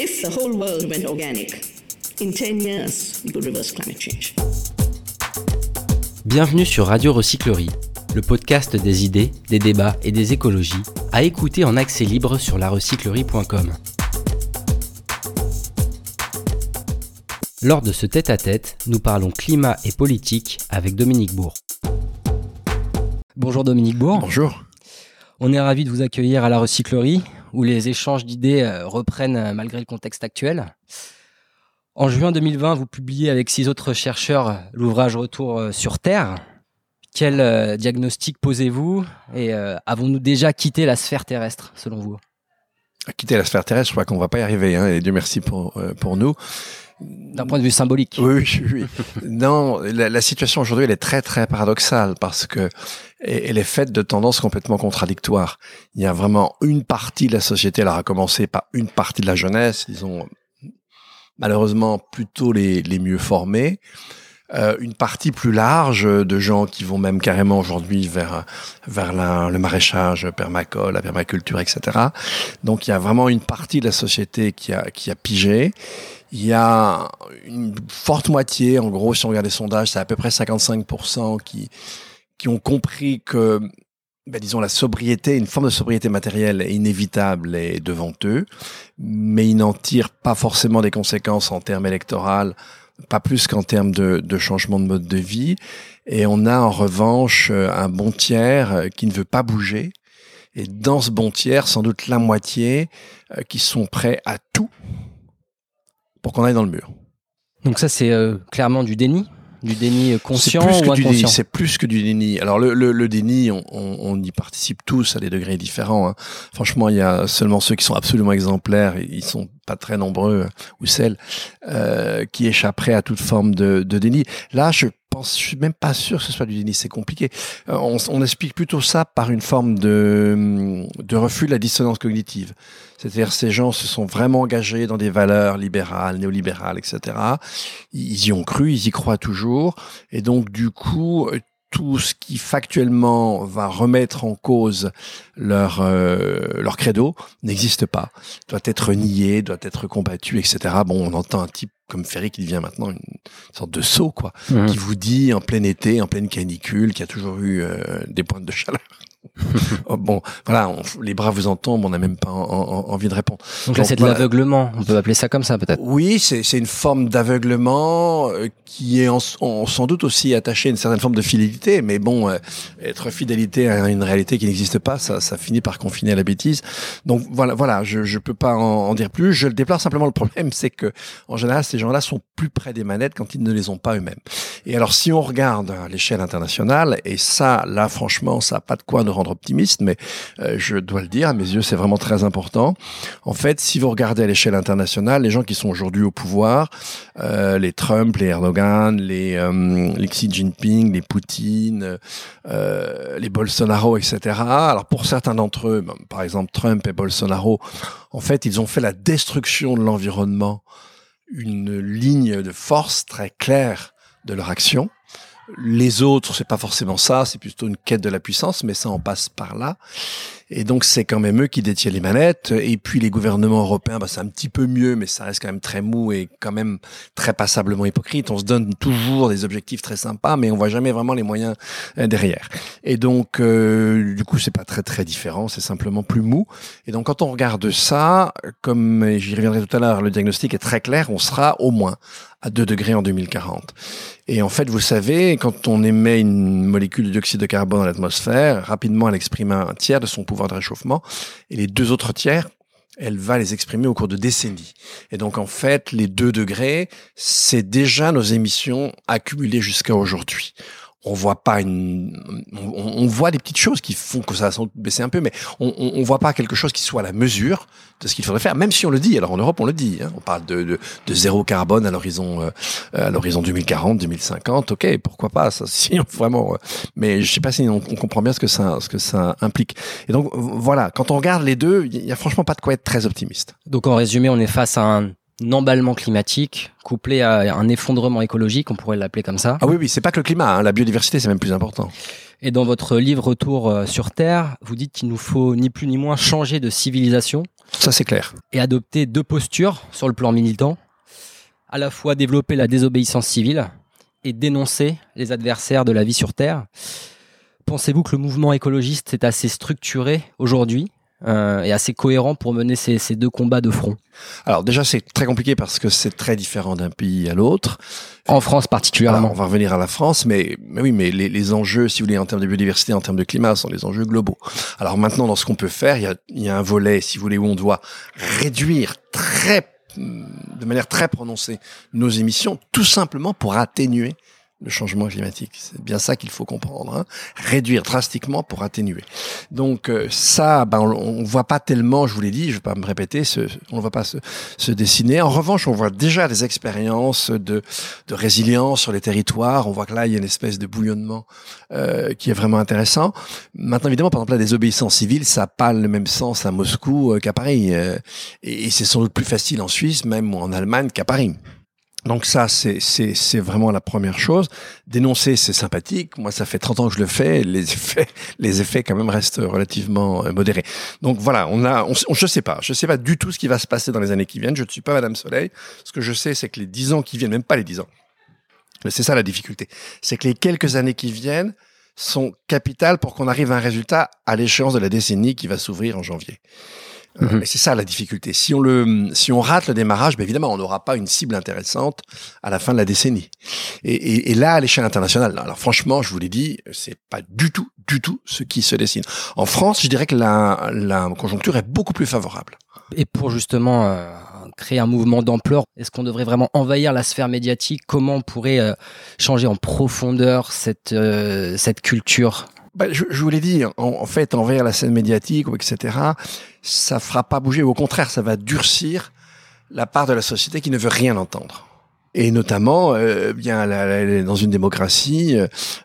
If the whole world went organic, in 10 years, we could reverse climate change. Bienvenue sur Radio Recyclerie, le podcast des idées, des débats et des écologies, à écouter en accès libre sur larecyclerie.com. Lors de ce tête-à-tête, nous parlons climat et politique avec Dominique Bourg. Bonjour Dominique Bourg. Bonjour. On est ravi de vous accueillir à la recyclerie, où les échanges d'idées euh, reprennent euh, malgré le contexte actuel. En juin 2020, vous publiez avec six autres chercheurs l'ouvrage Retour euh, sur Terre. Quel diagnostic posez-vous et avons-nous déjà quitté la sphère terrestre, selon vous? Quitter la sphère terrestre, je crois qu'on ne va pas y arriver, hein, et Dieu merci pour, pour nous. D'un point de vue symbolique. Oui, oui. non, la, situation aujourd'hui, elle est très, très paradoxale parce que elle est faite de tendances complètement contradictoires. Il y a vraiment une partie de la société, elle a commencé par une partie de la jeunesse, disons, malheureusement plutôt les, les mieux formés, euh, une partie plus large de gens qui vont même carrément aujourd'hui vers vers la, le maraîchage, permacole, la permaculture, etc. Donc il y a vraiment une partie de la société qui a qui a pigé. Il y a une forte moitié, en gros, si on regarde les sondages, c'est à peu près 55% qui qui ont compris que ben, disons, la sobriété, une forme de sobriété matérielle est inévitable et devant eux, mais ils n'en tirent pas forcément des conséquences en termes électoraux pas plus qu'en termes de, de, changement de mode de vie. Et on a en revanche euh, un bon tiers euh, qui ne veut pas bouger. Et dans ce bon tiers, sans doute la moitié euh, qui sont prêts à tout pour qu'on aille dans le mur. Donc ça, c'est clairement du déni du déni conscient ou inconscient C'est plus que du déni. Alors le, le, le déni, on, on, y participe tous à des degrés différents. Hein. Franchement, il y a seulement ceux qui sont absolument exemplaires, ils sont pas très nombreux, ou celles euh, qui échapperaient à toute forme de, de déni. Là, je pense, je suis même pas sûr que ce soit du déni, c'est compliqué. Euh, on, on, explique plutôt ça par une forme de, de refus de la dissonance cognitive. C'est-à-dire ces gens se sont vraiment engagés dans des valeurs libérales, néolibérales, etc. Ils y ont cru, ils y croient toujours, et donc du coup tout ce qui factuellement va remettre en cause leur euh, leur credo n'existe pas, doit être nié, doit être combattu, etc. Bon, on entend un type comme Ferry qui devient maintenant une sorte de sot, quoi, mmh. qui vous dit en plein été, en pleine canicule, qui a toujours eu euh, des pointes de chaleur. Oh, bon, voilà, les bras vous en tombent, on n'a même pas envie de répondre. Donc là, c'est de l'aveuglement, on peut appeler ça comme ça peut-être. Oui, c'est une forme d'aveuglement euh, qui est en, sans doute aussi attaché à une certaine forme de fidélité, mais bon, euh, être fidélité à une réalité qui n'existe pas, ça, ça finit par confiner à la bêtise. Donc voilà, voilà, je je peux pas en, dire plus. Je le déplore simplement. Le problème, c'est que en général, ces gens-là sont plus près des manettes quand ils ne les ont pas eux-mêmes. Et alors, si on regarde à l'échelle internationale, et ça, là, franchement, ça n'a pas de quoi nous rendre optimistes, mais euh, je dois le dire, à mes yeux, c'est vraiment très important. En fait, si vous regardez à l'échelle internationale, les gens qui sont aujourd'hui au pouvoir, euh, les Trump, les Erdogan, les, euh, Xi Jinping, les Poutine, les Bolsonaro, etc. Alors pour certains d'entre eux, par exemple Trump et Bolsonaro, en fait, ils ont fait la destruction de l'environnement une ligne de force très claire de leur action. Les autres, c'est pas forcément ça, c'est plutôt une quête de la puissance, mais ça en passe par là. Et donc c'est quand même eux qui détiennent les manettes. Et puis les gouvernements européens, bah, c'est un petit peu mieux, mais ça reste quand même très mou et quand même très passablement hypocrite. On se donne toujours des objectifs très sympas, mais on voit jamais vraiment les moyens euh, derrière. Et donc euh, du coup c'est pas très très différent, c'est simplement plus mou. Et donc quand on regarde ça, comme j'y reviendrai tout à l'heure, le diagnostic est très clair, on sera au moins à 2 degrés en 2040. Et en fait, vous savez, quand on émet une molécule de dioxyde de carbone dans l'atmosphère, rapidement elle exprime un tiers de son pouvoir de réchauffement, et les deux autres tiers, elle va les exprimer au cours de décennies. Et donc en fait, les deux degrés, c'est déjà nos émissions accumulées jusqu'à aujourd'hui on voit pas une, on, voit des petites choses qui font que ça va baisser un peu, mais on, on, voit pas quelque chose qui soit à la mesure de ce qu'il faudrait faire, même si on le dit. Alors en Europe, on le dit. Hein, on parle de, de, de, zéro carbone à l'horizon, euh, à l'horizon 2040, 2050. Ok, pourquoi pas ça Si vraiment, euh, mais je sais pas si on, on, comprend bien ce que ça, ce que ça implique. Et donc voilà, quand on regarde les deux, il y a franchement pas de quoi être très optimiste. Donc en résumé, on est face à un emballement climatique couplé à un effondrement écologique, on pourrait l'appeler comme ça. Ah oui, oui, c'est pas que le climat, hein, la biodiversité, c'est même plus important. Et dans votre livre Retour euh, sur Terre, vous dites qu'il nous faut ni plus ni moins changer de civilisation. Ça, c'est clair. Et adopter deux postures sur le plan militant. À la fois développer la désobéissance civile et dénoncer les adversaires de la vie sur Terre. Pensez-vous que le mouvement écologiste est assez structuré aujourd'hui? Euh, et assez cohérent pour mener ces, ces deux combats de front Alors déjà, c'est très compliqué parce que c'est très différent d'un pays à l'autre. En France particulièrement. Alors, on va revenir à la France, mais, mais oui, mais les, les, enjeux, si vous voulez, en termes de biodiversité, en termes de climat, sont des enjeux globaux. Alors maintenant, dans ce qu'on peut faire, il y a, il y a un volet, si vous voulez, où on doit réduire très de manière très prononcée nos émissions, tout simplement pour atténuer le changement climatique. C'est bien ça qu'il faut comprendre. Hein. Réduire drastiquement pour atténuer. Donc euh, ça, ben, on, ne voit pas tellement, je vous l'ai dit, je vais pas me répéter, ce, on ne voit pas se, se, dessiner. En revanche, on voit déjà des expériences de, de résilience sur les territoires. On voit que là, il y a une espèce de bouillonnement euh, qui est vraiment intéressant. Maintenant, évidemment, par exemple, la désobéissance civile, ça n'a pas le même sens à Moscou euh, qu'à Paris. Euh, et, et c'est sans doute plus facile en Suisse, même ou en Allemagne, qu'à Paris. Donc ça, c'est, vraiment la première chose. Dénoncer, c'est sympathique. Moi, ça fait 30 ans que je le fais. Les effets, les effets quand même restent relativement euh, modérés. Donc voilà, on a, on, je sais pas, je sais pas du tout ce qui va se passer dans les années qui viennent. Je ne suis pas Madame Soleil. Ce que je sais, c'est que les 10 ans qui viennent, même pas les 10 ans, c'est ça la difficulté, c'est que les quelques années qui viennent sont capitales pour qu'on arrive à un résultat à l'échéance de la décennie qui va s'ouvrir en janvier. Mmh. Et c'est ça la difficulté. Si on le, si on rate le démarrage, ben évidemment, on n'aura pas une cible intéressante à la fin de la décennie. Et, et, et là, à l'échelle internationale, alors franchement, je vous l'ai dit, c'est pas du tout, du tout ce qui se dessine. En France, je dirais que la, la conjoncture est beaucoup plus favorable. Et pour justement euh, créer un mouvement d'ampleur, est-ce qu'on devrait vraiment envahir la sphère médiatique? Comment on pourrait euh, changer en profondeur cette euh, cette culture? Bah, je, je, vous l'ai dit, en, en, fait, envers la scène médiatique, etc., ça fera pas bouger. Au contraire, ça va durcir la part de la société qui ne veut rien entendre. Et notamment, euh, bien la, la, dans une démocratie,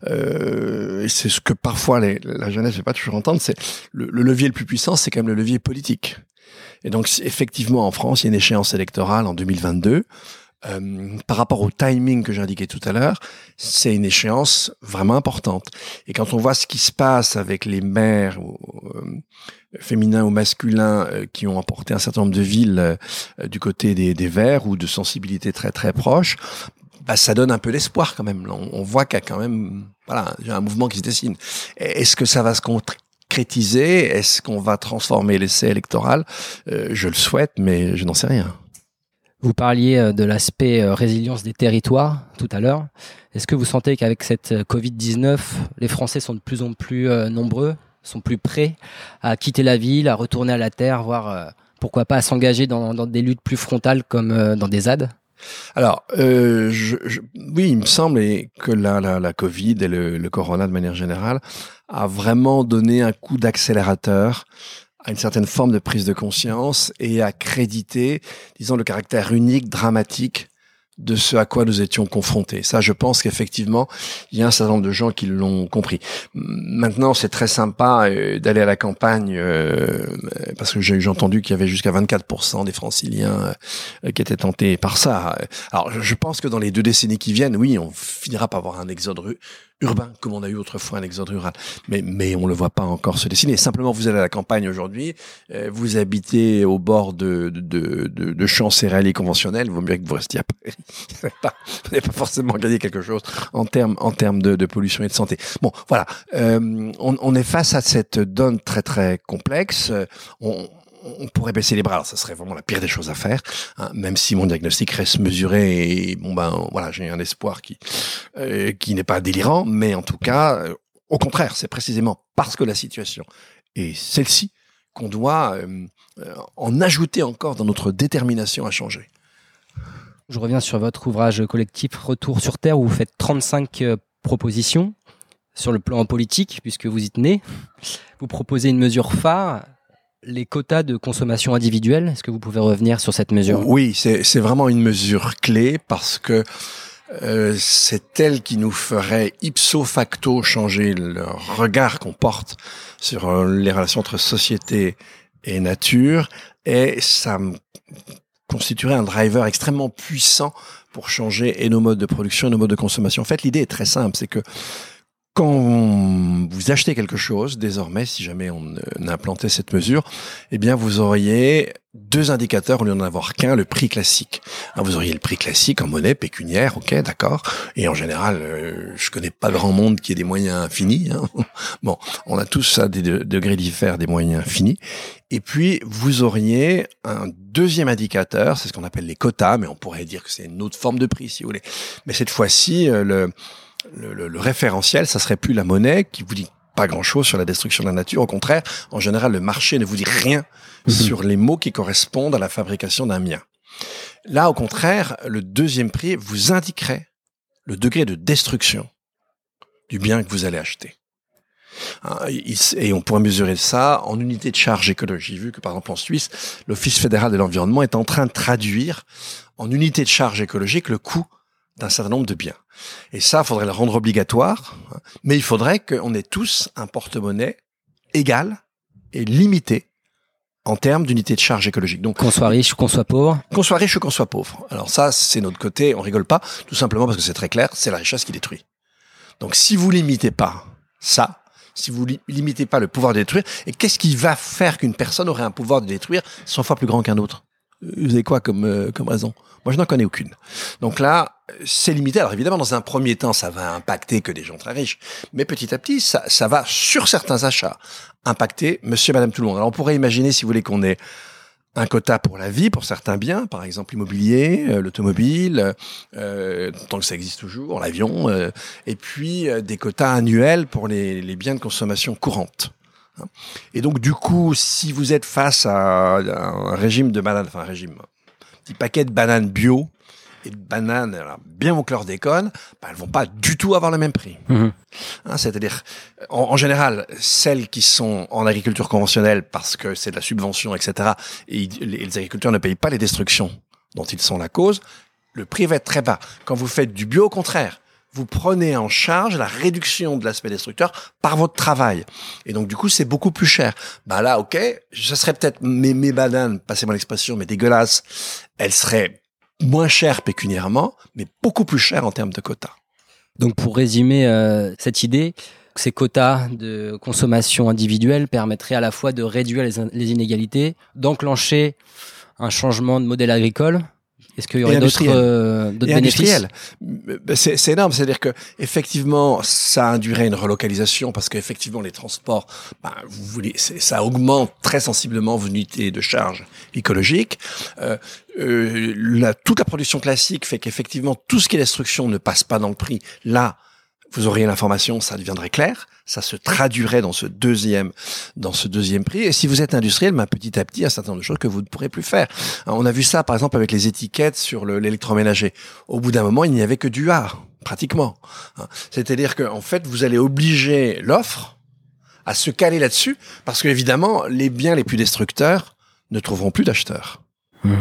euh, c'est ce que parfois les, la jeunesse ne veut pas toujours entendre, c'est le, le, levier le plus puissant, c'est quand même le levier politique. Et donc, effectivement, en France, il y a une échéance électorale en 2022. Euh, par rapport au timing que j'indiquais tout à l'heure, c'est une échéance vraiment importante. Et quand on voit ce qui se passe avec les maires euh, féminins ou masculins euh, qui ont emporté un certain nombre de villes euh, du côté des, des Verts ou de sensibilités très très proches, bah, ça donne un peu d'espoir quand même. On, voit qu'il y a quand même voilà, un mouvement qui se dessine. Est-ce que ça va se concrétiser? Est-ce qu'on va transformer l'essai électoral? Je le souhaite, mais je n'en sais rien. Vous parliez euh, de l'aspect euh, résilience des territoires tout à l'heure. Est-ce que vous sentez qu'avec cette euh, Covid-19, les Français sont de plus en plus nombreux, sont plus prêts à quitter la ville, à retourner à la terre, voire pourquoi pas à s'engager dans, des luttes plus frontales comme dans des ZAD? Alors, oui, il me semble que la, Covid et le, Corona de manière générale a vraiment donné un coup d'accélérateur à une certaine forme de prise de conscience et à créditer, disons, le caractère unique, dramatique de ce à quoi nous étions confrontés. Ça, je pense qu'effectivement, il y a un certain nombre de gens qui l'ont compris. Maintenant, c'est très sympa euh, d'aller à la campagne euh, parce que j'ai entendu qu'il y avait jusqu'à 24% des franciliens euh, qui étaient tentés par ça. Alors, je pense que dans les deux décennies qui viennent, oui, on finira par avoir un exode urbain, comme on a eu autrefois un exode rural. Mais, mais on le voit pas encore se dessiner. Simplement, vous allez à la campagne aujourd'hui, euh, vous habitez au bord de, de, de, de champs céréaliers conventionnels, il vaut mieux que vous restiez à Paris. vous n'avez pas forcément gagné quelque chose en termes en termes de, de pollution et de santé. Bon, voilà. Euh, on, on est face à cette donne très très complexe. On, on pourrait baisser les bras. Alors, ça serait vraiment la pire des choses à faire, hein, même si mon diagnostic reste mesuré et bon ben voilà, j'ai un espoir qui euh, qui n'est pas délirant, mais en tout cas, euh, au contraire, c'est précisément parce que la situation est celle-ci qu'on doit euh, en ajouter encore dans notre détermination à changer. Je reviens sur votre ouvrage collectif Retour sur Terre où vous faites 35 propositions sur le plan politique, puisque vous y tenez. Vous proposez une mesure phare, les quotas de consommation individuelle. Est-ce que vous pouvez revenir sur cette mesure? Oui, c'est vraiment une mesure clé parce que euh, c'est elle qui nous ferait ipso facto changer le regard qu'on porte sur euh, les relations entre société et nature et ça constituerait un driver extrêmement puissant pour changer et nos modes de production et nos modes de consommation. En fait, l'idée est très simple, c'est que quand vous achetez quelque chose, désormais, si jamais on implantait cette mesure, eh bien, vous auriez deux indicateurs au lieu d'en avoir qu'un, le prix classique. Hein, vous auriez le prix classique en monnaie pécuniaire, ok, d'accord. Et en général, euh, je connais pas grand monde qui ait des moyens finis. Hein. Bon, on a tous à des degrés différents des moyens finis. Et puis, vous auriez un deuxième indicateur, c'est ce qu'on appelle les quotas, mais on pourrait dire que c'est une autre forme de prix, si vous voulez. Mais cette fois-ci, euh, le le, le, référentiel, ça serait plus la monnaie qui vous dit pas grand-chose sur la destruction de la nature. Au contraire, en général, le marché ne vous dit rien mhm. sur les mots qui correspondent à la fabrication d'un bien. Là, au contraire, le deuxième prix vous indiquerait le degré de destruction du bien que vous allez acheter. Hein, et on pourrait mesurer ça en unité de charge écologique. J'ai vu que par exemple en Suisse, l'Office fédéral de l'environnement est en train de traduire en unité de charge écologique le coût d'un certain nombre de biens. Et ça, il faudrait le rendre obligatoire, hein. mais il faudrait qu'on ait tous un porte-monnaie égal et limité en termes d'unité de charge écologique. Donc qu'on soit riche ou qu'on soit pauvre. Qu'on soit riche ou qu'on soit pauvre. Alors ça, c'est notre côté, on rigole pas, tout simplement parce que c'est très clair, c'est la richesse qui détruit. Donc si vous limitez pas ça, si vous limitez pas le pouvoir de détruire, et qu'est-ce qui va faire qu'une personne aurait un pouvoir de détruire 100 fois plus grand qu'un autre? Vous avez quoi comme, euh, comme raison? Moi, je n'en connais aucune. Donc là, c'est limité. Alors évidemment, dans un premier temps, ça va impacter que des gens très riches, mais petit à petit, ça, ça va sur certains achats impacter Monsieur, Madame tout le monde. Alors on pourrait imaginer, si vous voulez, qu'on ait un quota pour la vie, pour certains biens, par exemple l'immobilier, euh, l'automobile, euh, tant que ça existe toujours, l'avion, euh, et puis euh, des quotas annuels pour les, les, biens de consommation courante. Et donc du coup, si vous êtes face à un régime de bananes, enfin un régime, un petit paquet de bananes bio, et de bananes, bien au chlordécone, bah, elles vont pas du tout avoir le même prix. Mhm. Hein, C'est-à-dire, en, général, celles qui sont en agriculture conventionnelle parce que c'est de la subvention, etc., et les, agriculteurs ne payent pas les destructions dont ils sont la cause, le prix va être très bas. Quand vous faites du bio, au contraire, vous prenez en charge la réduction de l'aspect destructeur par votre travail. Et donc, du coup, c'est beaucoup plus cher. Bah là, ok, ce serait peut-être mes, mes bananes, passez-moi l'expression, mais dégueulasses, elles seraient moins cher pécuniairement, mais beaucoup plus cher en termes de quotas. Donc pour résumer euh, cette idée, ces quotas de consommation individuelle permettraient à la fois de réduire les inégalités, d'enclencher un changement de modèle agricole est-ce qu'il y aurait d'autres euh, bénéfices C'est énorme, c'est-à-dire que effectivement, ça induirait une relocalisation parce qu'effectivement, les transports, ben, vous voulez, ça augmente très sensiblement vos unités de charge écologique. Euh, euh, la, toute la production classique fait qu'effectivement, tout ce qui est destruction ne passe pas dans le prix. Là, vous auriez l'information, ça deviendrait clair, ça se traduirait dans ce deuxième, dans ce deuxième prix. Et si vous êtes industriel, ben, petit à petit, un certain nombre de choses que vous ne pourrez plus faire. On a vu ça, par exemple, avec les étiquettes sur l'électroménager. Au bout d'un moment, il n'y avait que du A, pratiquement. Hein. C'est-à-dire qu'en fait, vous allez obliger l'offre à se caler là-dessus, parce que évidemment, les biens les plus destructeurs ne trouveront plus d'acheteurs. Mmh.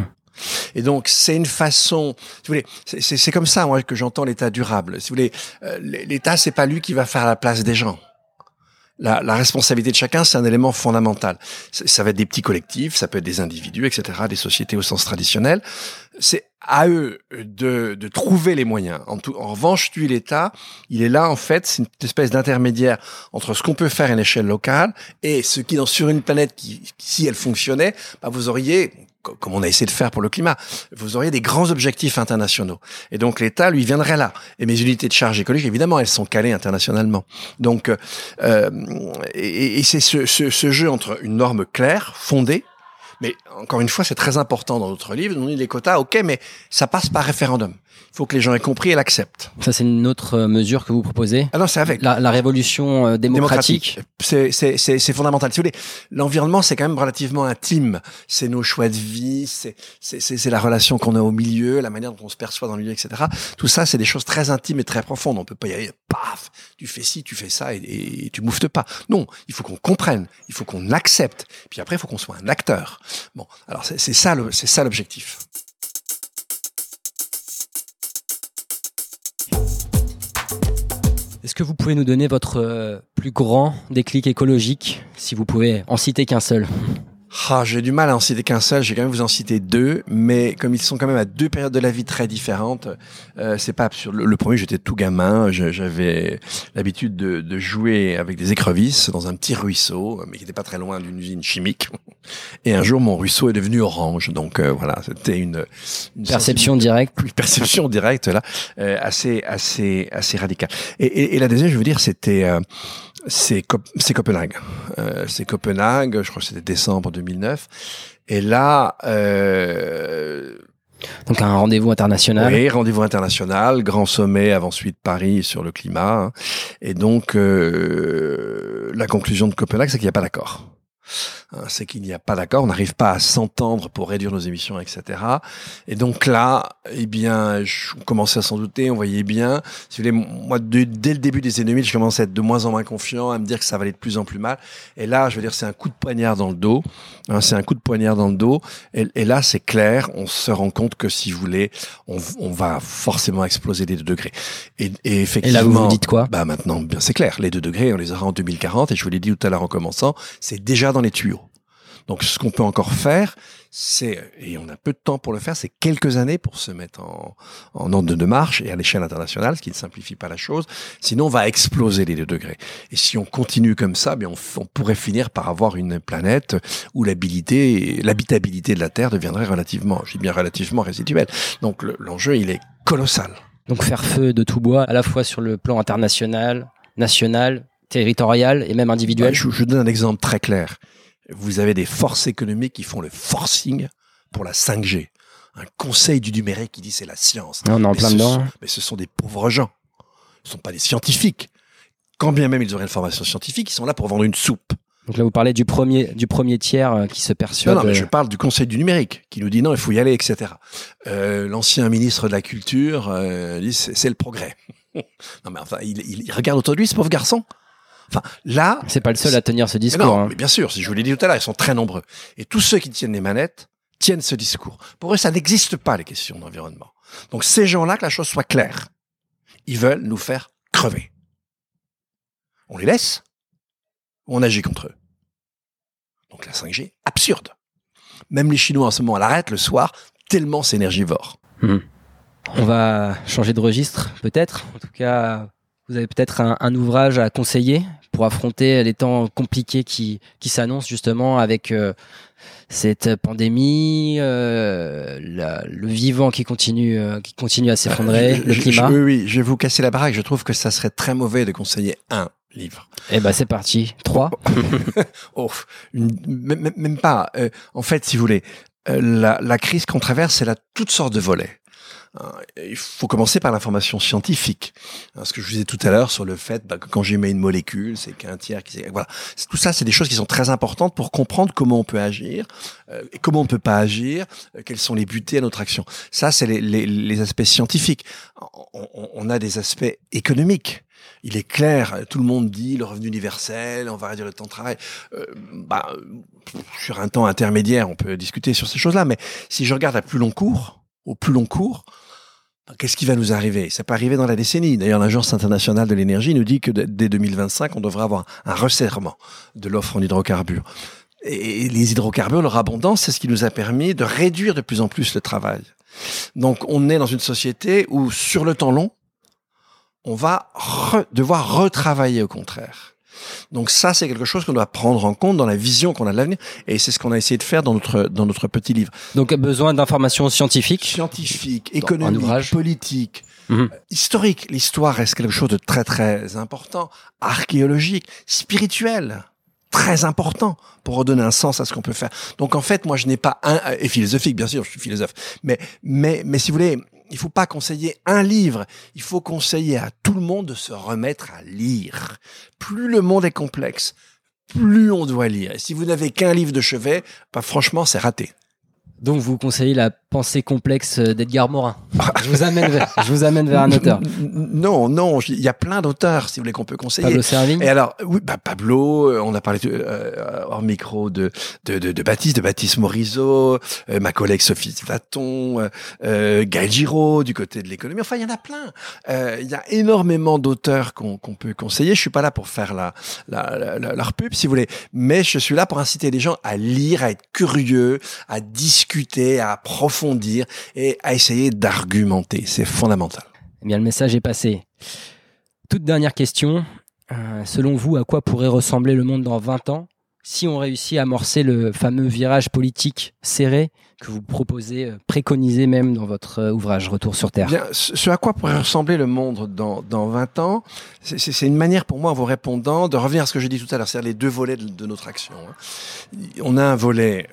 Et donc, c'est une façon, si vous voulez, c'est comme ça, moi, que j'entends l'État durable. Si vous voulez, euh, l'État, c'est pas lui qui va faire la place des gens. La, la responsabilité de chacun, c'est un élément fondamental. Ça va être des petits collectifs, ça peut être des individus, etc., des sociétés au sens traditionnel. C'est à eux de, de, trouver les moyens. En, tout, en revanche, tu l'État, il est là en fait, c'est une espèce d'intermédiaire entre ce qu'on peut faire à une échelle locale et ce qui, dans, sur une planète qui, si elle fonctionnait, bah, vous auriez comme on a essayé de faire pour le climat, vous auriez des grands objectifs internationaux. Et donc l'État, lui, viendrait là. Et mes unités de charge écologique, évidemment, elles sont calées internationalement. Donc, euh, et, et c'est ce, ce, ce jeu entre une norme claire, fondée, mais encore une fois, c'est très important dans notre livre. On dit les quotas, ok, mais ça passe par référendum. Il faut que les gens aient compris et l'acceptent. Ça, c'est une autre euh, mesure que vous proposez? Ah non, c'est avec. La, la révolution euh, démocratique. C'est fondamental. Si vous voulez, l'environnement, c'est quand même relativement intime. C'est nos choix de vie, c'est la relation qu'on a au milieu, la manière dont on se perçoit dans le milieu, etc. Tout ça, c'est des choses très intimes et très profondes. On peut pas y aller, paf, tu fais ci, tu fais ça et, et tu mouftes pas. Non, il faut qu'on comprenne, il faut qu'on accepte. Puis après, il faut qu'on soit un acteur. Bon, alors c'est ça l'objectif. Est-ce que vous pouvez nous donner votre euh, plus grand déclic écologique, si vous pouvez en citer qu'un seul? Ah, j'ai du mal à en citer qu'un seul. J'ai quand même vous en citer deux, mais comme ils sont quand même à deux périodes de la vie très différentes, euh, c'est pas absurde. Le, le premier, j'étais tout gamin. J'avais l'habitude de, de jouer avec des écrevisses dans un petit ruisseau, mais qui n'était pas très loin d'une usine chimique. Et un jour, mon ruisseau est devenu orange. Donc euh, voilà, c'était une, une Perception directe. oui, perception directe là, euh, assez assez assez radicale. Et, et, et la deuxième, je veux dire, c'était euh, c'est Cop- c'est Copenhague. Euh, c'est Copenhague. Je crois que c'était décembre 2009. Et là, euh, Donc un rendez-vous international. oui, rendez-vous international, grand sommet avant suite Paris sur le climat. hein. Et donc, euh, la conclusion de Copenhague, c'est qu'il n'y a pas d'accord. Hein, C'est qu'il n'y a pas d'accord, on n'arrive pas à s'entendre pour réduire nos émissions, etc. Et donc là, eh bien, je on commençait à s'en douter, on voyait bien. Si vous voulez, moi, de- dès le début des années 2000, je commençais à être de moins en moins confiant, à me dire que ça valait de plus en plus mal. Et là, je veux dire, c'est un coup de poignard dans le dos. Hein, c'est un coup de poignard dans le dos. Et, et là, c'est clair, on se rend compte que si vous voulez, on, on va forcément exploser les deux degrés. Et, et Et effectivement, là, vous vous dites quoi? bah maintenant, bien c'est clair, les deux degrés, on les aura en 2040. Et je vous l'ai dit tout à l'heure en commençant, c'est déjà dans les tuyaux. Donc, ce qu'on peut encore faire, c'est, et on a peu de temps pour le faire, c'est quelques années pour se mettre en, en ordre de marche et à l'échelle internationale, ce qui ne simplifie pas la chose. Sinon, on va exploser les deux degrés. Et si on continue comme ça, bien, on, pourrait finir par avoir une planète où l'habilité, l'habitabilité de la Terre deviendrait relativement, je dis bien relativement résiduelle. Donc, le- l'enjeu, il est colossal. Donc faire feu de tout bois, à la fois sur le plan international, national, territorial et même individuel. Ouais, je, je donne un exemple très clair. Vous avez des forces économiques qui font le forcing pour la 5G. Un conseil du numérique qui dit c'est la science. on est en Mais plein ce dedans. sont- mais ce sont des pauvres gens. Ce ne sont pas des scientifiques. Quand bien même ils auraient une formation scientifique, ils sont là pour vendre une soupe. Donc là, vous parlez du premier, du premier tiers euh, qui se Non, persuade. non, mais euh, je parle du Conseil du numérique qui nous dit non, il faut y aller, etc. Euh, L'ancien ministre de la Culture euh, dit c'est le progrès. non, mais enfin, il, il- il regarde autour de lui, ce pauvre garçon. Enfin, là, C'est pas le seul à tenir ce discours. non, hein. mais bien sûr, si je vous l'ai dit tout à l'heure, ils sont très nombreux. Et tous ceux qui tiennent les manettes tiennent ce discours. Pour eux, ça n'existe pas, les questions d'environnement. Donc ces gens-là, que la chose soit claire, ils veulent nous faire crever. On les laisse ou on agit contre eux Donc la 5G, absurde. Même les Chinois en ce moment l'arrêtent le soir, tellement c'est énergivore. On va changer de registre, peut-être. En tout cas, vous avez peut-être un, un ouvrage à conseiller pour affronter les temps compliqués qui, qui s'annoncent justement avec euh, cette pandémie, euh, la- le vivant qui continue, euh, qui continue à s'effondrer, le climat. je- oui, oui, je vais vous casser la baraque. Je trouve que ça serait très mauvais de conseiller un livre. Eh ben c'est parti. Trois. Oh, une- même, pas. En fait, si vous voulez, la, la crise qu'on traverse, elle a toutes sortes de volets. Euh, Il faut commencer par l'information scientifique. Hein, Ce que je vous disais tout à l'heure sur le fait bah, que quand j'émets une molécule, c'est qu'un tiers qui... Voilà. Tout ça, c'est des choses qui sont très importantes pour comprendre comment on peut agir, euh, et comment on ne peut pas agir, euh, quels sont les butés à notre action. Ça, c'est les, les- les aspects scientifiques. On, on- a des aspects économiques. Il est clair, tout le monde dit le revenu universel, on va réduire le temps de travail. Euh, bah, euh, sur un temps intermédiaire, on peut discuter sur ces choses-là, mais si je regarde à plus long cours, au plus long cours, ben, qu'est-ce qui va nous arriver? Ça peut arriver dans la décennie. D'ailleurs, l'Agence internationale de l'énergie nous dit que dès 2025, on devrait avoir un resserrement de l'offre en hydrocarbures. Et les hydrocarbures, leur abondance, c'est ce qui nous a permis de réduire de plus en plus le travail. Donc, on est dans une société où, sur le temps long, on va devoir retravailler au contraire. Donc ça, c'est quelque chose qu'on doit prendre en compte dans la vision qu'on a de l'avenir. Et c'est ce qu'on a essayé de faire dans notre, dans notre petit livre. Donc besoin d'informations scientifiques. Scientifique, Dans un économique, ouvrage. politique, Mhm. euh, historique. L'histoire reste quelque chose de très très important. Archéologique, spirituel. Très important pour redonner un sens à ce qu'on peut faire. Donc en fait, moi, je n'ai pas un et philosophique, bien sûr, je suis philosophe. Mais mais mais si vous voulez, il faut pas conseiller un livre. Il faut conseiller à tout le monde de se remettre à lire. Plus le monde est complexe, plus on doit lire. Et si vous n'avez qu'un livre de chevet, bah franchement, c'est raté. Donc vous conseillez la pensée complexe d'Edgar Morin. Je vous amène vers, je vous amène vers un auteur. Non, non, il y a plein d'auteurs, si vous voulez, qu'on peut conseiller. Pablo Servigne. Et alors, oui, bah, Pablo, euh, on a parlé euh, hors micro de, de, de, de Baptiste, de Baptiste Morisot, euh, ma collègue Sophie Vaton, euh, euh, Gaël Giraud du côté de l'économie. Enfin, il y en a plein. Euh, Il y a énormément d'auteurs qu'on qu'on peut conseiller. Je suis pas là pour faire la, la, la, la- leur pub, si vous voulez, mais je suis là pour inciter les gens à lire, à être curieux, à discuter, à approfondir et à essayer d'argumenter. C'est fondamental. Eh bien, le message est passé. Toute dernière question. Euh, selon vous, à quoi pourrait ressembler le monde dans 20 ans si on réussit à amorcer le fameux virage politique serré que vous proposez, euh, préconisez même dans votre euh, ouvrage Retour sur Terre? Bien, ce à quoi pourrait ressembler le monde dans, dans 20 ans, c'est- une manière pour moi, en vous répondant, de revenir à ce que j'ai dit tout à l'heure, c'est-à-dire les deux volets de, de notre action. hein. On a un volet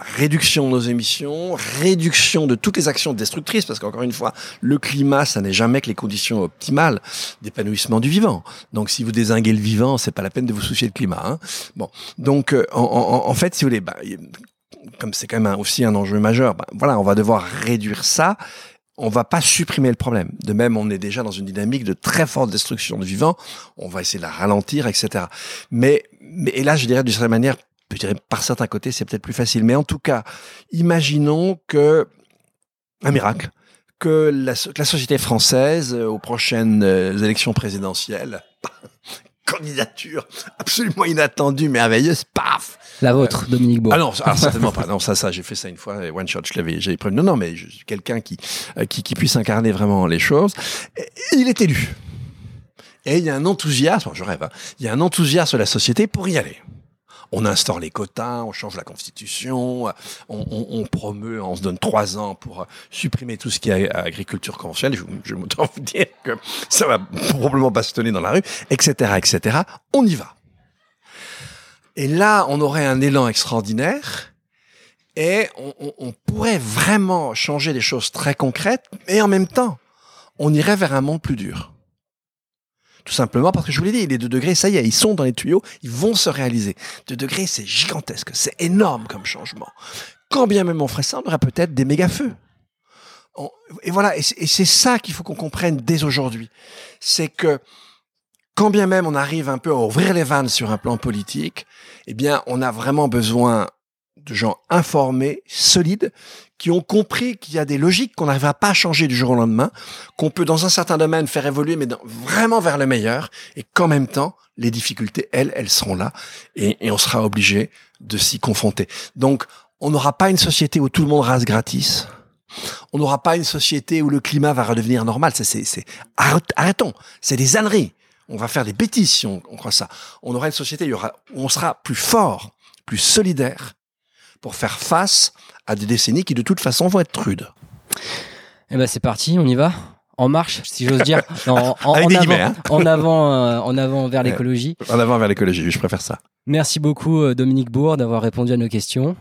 réduction de nos émissions, réduction de toutes les actions destructrices, parce qu'encore une fois, le climat, ça n'est jamais que les conditions optimales d'épanouissement du vivant. Donc, si vous désinguez le vivant, c'est pas la peine de vous soucier du climat. Hein. Bon, donc, euh, en, en- en fait, si vous voulez, bah, comme c'est quand même aussi un enjeu majeur, bah, voilà, on va devoir réduire ça on va pas supprimer le problème. De même, on est déjà dans une dynamique de très forte destruction de vivant. On va essayer de la ralentir, etc. Mais, mais et là, je dirais d'une certaine manière, je dirais par certains côtés, c'est peut-être plus facile. Mais en tout cas, imaginons que un miracle, que la, so- que la société française, euh, aux prochaines euh, élections présidentielles, candidature absolument inattendue, merveilleuse, paf, La vôtre, Dominique Bourg. ah non, alors certainement pas. Non, ça, ça, j'ai fait ça une fois, one shot, je l'avais, j'ai prévenu. Non, non, mais quelqu'un qui, euh, qui, qui puisse incarner vraiment les choses. Et il est élu. Et il y a un enthousiasme, je rêve, hein, il y a un enthousiasme de la société pour y aller. On instaure les quotas, on change la constitution, on, promeut, on se donne trois ans pour euh, supprimer tout ce qui est agriculture conventionnelle. Je, m'entends vous dire que ça va probablement bastonner dans la rue, etc., etc. On y va. Et là, on aurait un élan extraordinaire et on pourrait vraiment changer des choses très concrètes, mais en même temps, on irait vers un monde plus dur. Tout simplement parce que je vous l'ai dit, les deux degrés, ça y est, ils sont dans les tuyaux, ils vont se réaliser. Deux degrés, c'est gigantesque, c'est énorme comme changement. Quand bien même on ferait ça, on aurait peut-être des méga-feux. Et voilà, et c'est ça qu'il faut qu'on comprenne dès aujourd'hui. C'est que quand bien même on arrive un peu à ouvrir les vannes sur un plan politique, eh bien, on a vraiment besoin de gens informés, solides, qui ont compris qu'il y a des logiques qu'on n'arrivera pas à changer du jour au lendemain, qu'on peut dans un certain domaine faire évoluer, mais vraiment vers le meilleur, et qu'en même temps, les difficultés, elles, elles seront là, et, on sera obligé de s'y confronter. Donc, on n'aura pas une société où tout le monde rase gratis. On n'aura pas une société où le climat va redevenir normal. C'est, arrêtons. C'est des âneries. On va faire des bêtises si on, on croit ça. On aura une société où on sera plus fort, plus solidaire pour faire face à des décennies qui de toute façon vont être rudes. Eh ben c'est parti, on y va. En marche, si j'ose dire. En, en- Avec en avant, hein. en avant, euh, en avant vers l'écologie. En avant vers l'écologie, je préfère ça. Merci beaucoup euh, Dominique Bourg d'avoir répondu à nos questions.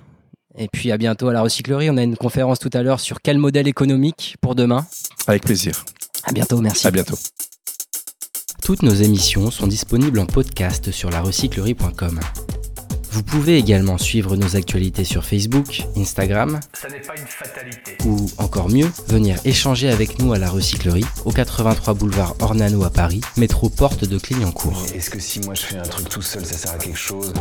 Et puis à bientôt à la recyclerie. On a une conférence tout à l'heure sur quel modèle économique pour demain. Avec plaisir. À bientôt, merci. À bientôt. Toutes nos émissions sont disponibles en podcast sur larecyclerie.com. Vous pouvez également suivre nos actualités sur Facebook, Instagram Ça n'est pas une fatalité. ou encore mieux, venir échanger avec nous à la recyclerie au 83 boulevard Ornano à Paris, métro porte de Clignancourt. Est-ce que si moi je fais un truc tout seul, ça sert à quelque chose?